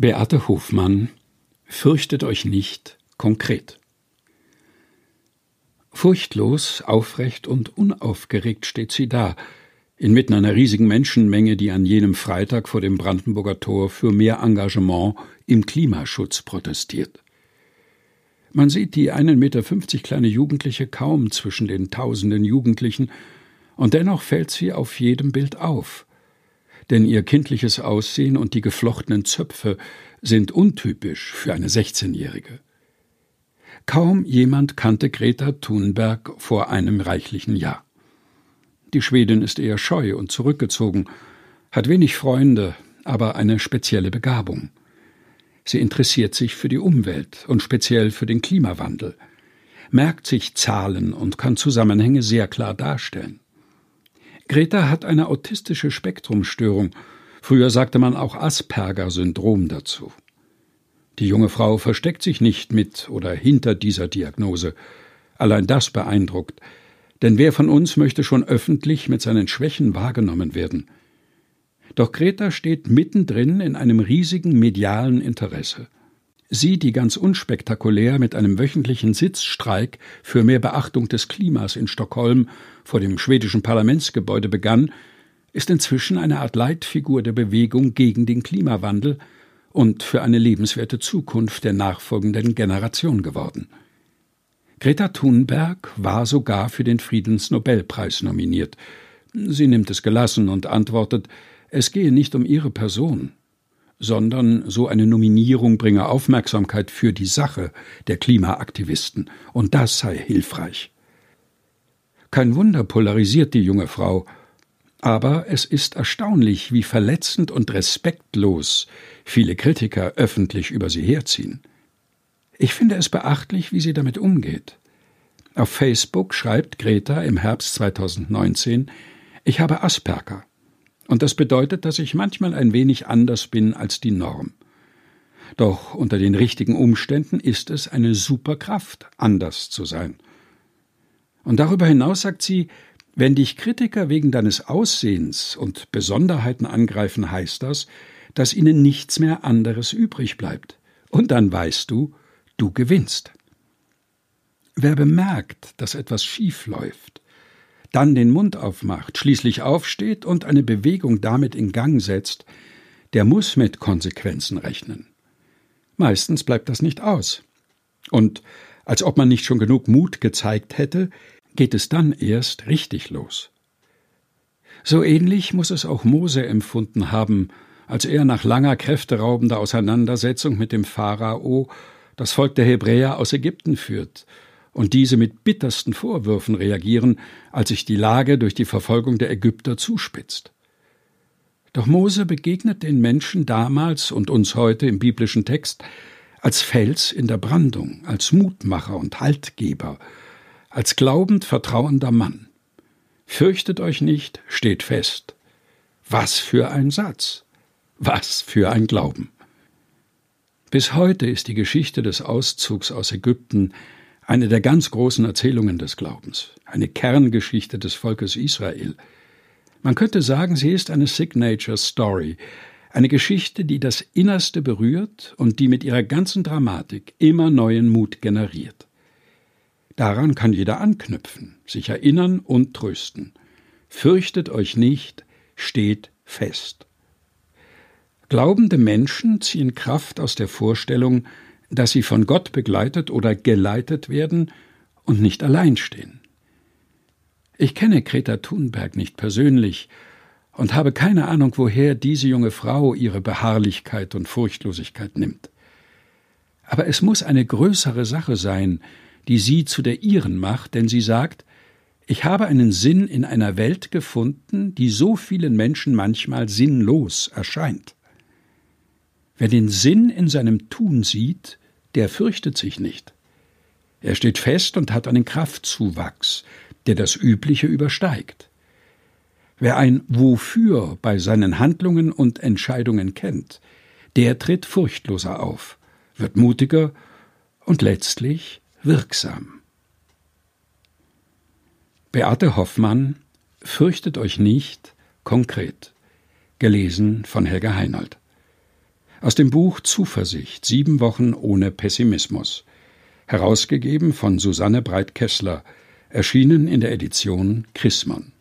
Beate Hofmann Fürchtet euch nicht konkret. Furchtlos, aufrecht und unaufgeregt steht sie da, inmitten einer riesigen Menschenmenge, die an jenem Freitag vor dem Brandenburger Tor für mehr Engagement im Klimaschutz protestiert. Man sieht die einen Meter fünfzig kleine Jugendliche kaum zwischen den tausenden Jugendlichen, und dennoch fällt sie auf jedem Bild auf denn ihr kindliches Aussehen und die geflochtenen Zöpfe sind untypisch für eine 16-Jährige. Kaum jemand kannte Greta Thunberg vor einem reichlichen Jahr. Die Schwedin ist eher scheu und zurückgezogen, hat wenig Freunde, aber eine spezielle Begabung. Sie interessiert sich für die Umwelt und speziell für den Klimawandel, merkt sich Zahlen und kann Zusammenhänge sehr klar darstellen. Greta hat eine autistische Spektrumstörung. Früher sagte man auch Asperger-Syndrom dazu. Die junge Frau versteckt sich nicht mit oder hinter dieser Diagnose. Allein das beeindruckt. Denn wer von uns möchte schon öffentlich mit seinen Schwächen wahrgenommen werden? Doch Greta steht mittendrin in einem riesigen medialen Interesse. Sie, die ganz unspektakulär mit einem wöchentlichen Sitzstreik für mehr Beachtung des Klimas in Stockholm vor dem schwedischen Parlamentsgebäude begann, ist inzwischen eine Art Leitfigur der Bewegung gegen den Klimawandel und für eine lebenswerte Zukunft der nachfolgenden Generation geworden. Greta Thunberg war sogar für den Friedensnobelpreis nominiert. Sie nimmt es gelassen und antwortet, es gehe nicht um ihre Person, sondern so eine Nominierung bringe Aufmerksamkeit für die Sache der Klimaaktivisten, und das sei hilfreich. Kein Wunder polarisiert die junge Frau, aber es ist erstaunlich, wie verletzend und respektlos viele Kritiker öffentlich über sie herziehen. Ich finde es beachtlich, wie sie damit umgeht. Auf Facebook schreibt Greta im Herbst 2019 Ich habe Asperger. Und das bedeutet, dass ich manchmal ein wenig anders bin als die Norm. Doch unter den richtigen Umständen ist es eine Superkraft, anders zu sein. Und darüber hinaus sagt sie, wenn dich Kritiker wegen deines Aussehens und Besonderheiten angreifen, heißt das, dass ihnen nichts mehr anderes übrig bleibt. Und dann weißt du, du gewinnst. Wer bemerkt, dass etwas schief läuft, dann den Mund aufmacht, schließlich aufsteht und eine Bewegung damit in Gang setzt, der muss mit Konsequenzen rechnen. Meistens bleibt das nicht aus. Und als ob man nicht schon genug Mut gezeigt hätte, geht es dann erst richtig los. So ähnlich muss es auch Mose empfunden haben, als er nach langer kräfteraubender Auseinandersetzung mit dem Pharao das Volk der Hebräer aus Ägypten führt und diese mit bittersten Vorwürfen reagieren, als sich die Lage durch die Verfolgung der Ägypter zuspitzt. Doch Mose begegnet den Menschen damals und uns heute im biblischen Text als Fels in der Brandung, als Mutmacher und Haltgeber, als glaubend vertrauender Mann. Fürchtet euch nicht, steht fest. Was für ein Satz. Was für ein Glauben. Bis heute ist die Geschichte des Auszugs aus Ägypten eine der ganz großen Erzählungen des Glaubens, eine Kerngeschichte des Volkes Israel. Man könnte sagen, sie ist eine Signature Story, eine Geschichte, die das Innerste berührt und die mit ihrer ganzen Dramatik immer neuen Mut generiert. Daran kann jeder anknüpfen, sich erinnern und trösten. Fürchtet euch nicht, steht fest. Glaubende Menschen ziehen Kraft aus der Vorstellung, dass sie von Gott begleitet oder geleitet werden und nicht allein stehen. Ich kenne Greta Thunberg nicht persönlich und habe keine Ahnung, woher diese junge Frau ihre Beharrlichkeit und Furchtlosigkeit nimmt. Aber es muss eine größere Sache sein, die sie zu der ihren macht, denn sie sagt, ich habe einen Sinn in einer Welt gefunden, die so vielen Menschen manchmal sinnlos erscheint. Wer den Sinn in seinem Tun sieht, der fürchtet sich nicht. Er steht fest und hat einen Kraftzuwachs, der das Übliche übersteigt. Wer ein Wofür bei seinen Handlungen und Entscheidungen kennt, der tritt furchtloser auf, wird mutiger und letztlich wirksam. Beate Hoffmann Fürchtet euch nicht konkret. Gelesen von Helga Heinold. Aus dem Buch Zuversicht Sieben Wochen ohne Pessimismus. Herausgegeben von Susanne Breit-Kessler, erschienen in der Edition Chrismon.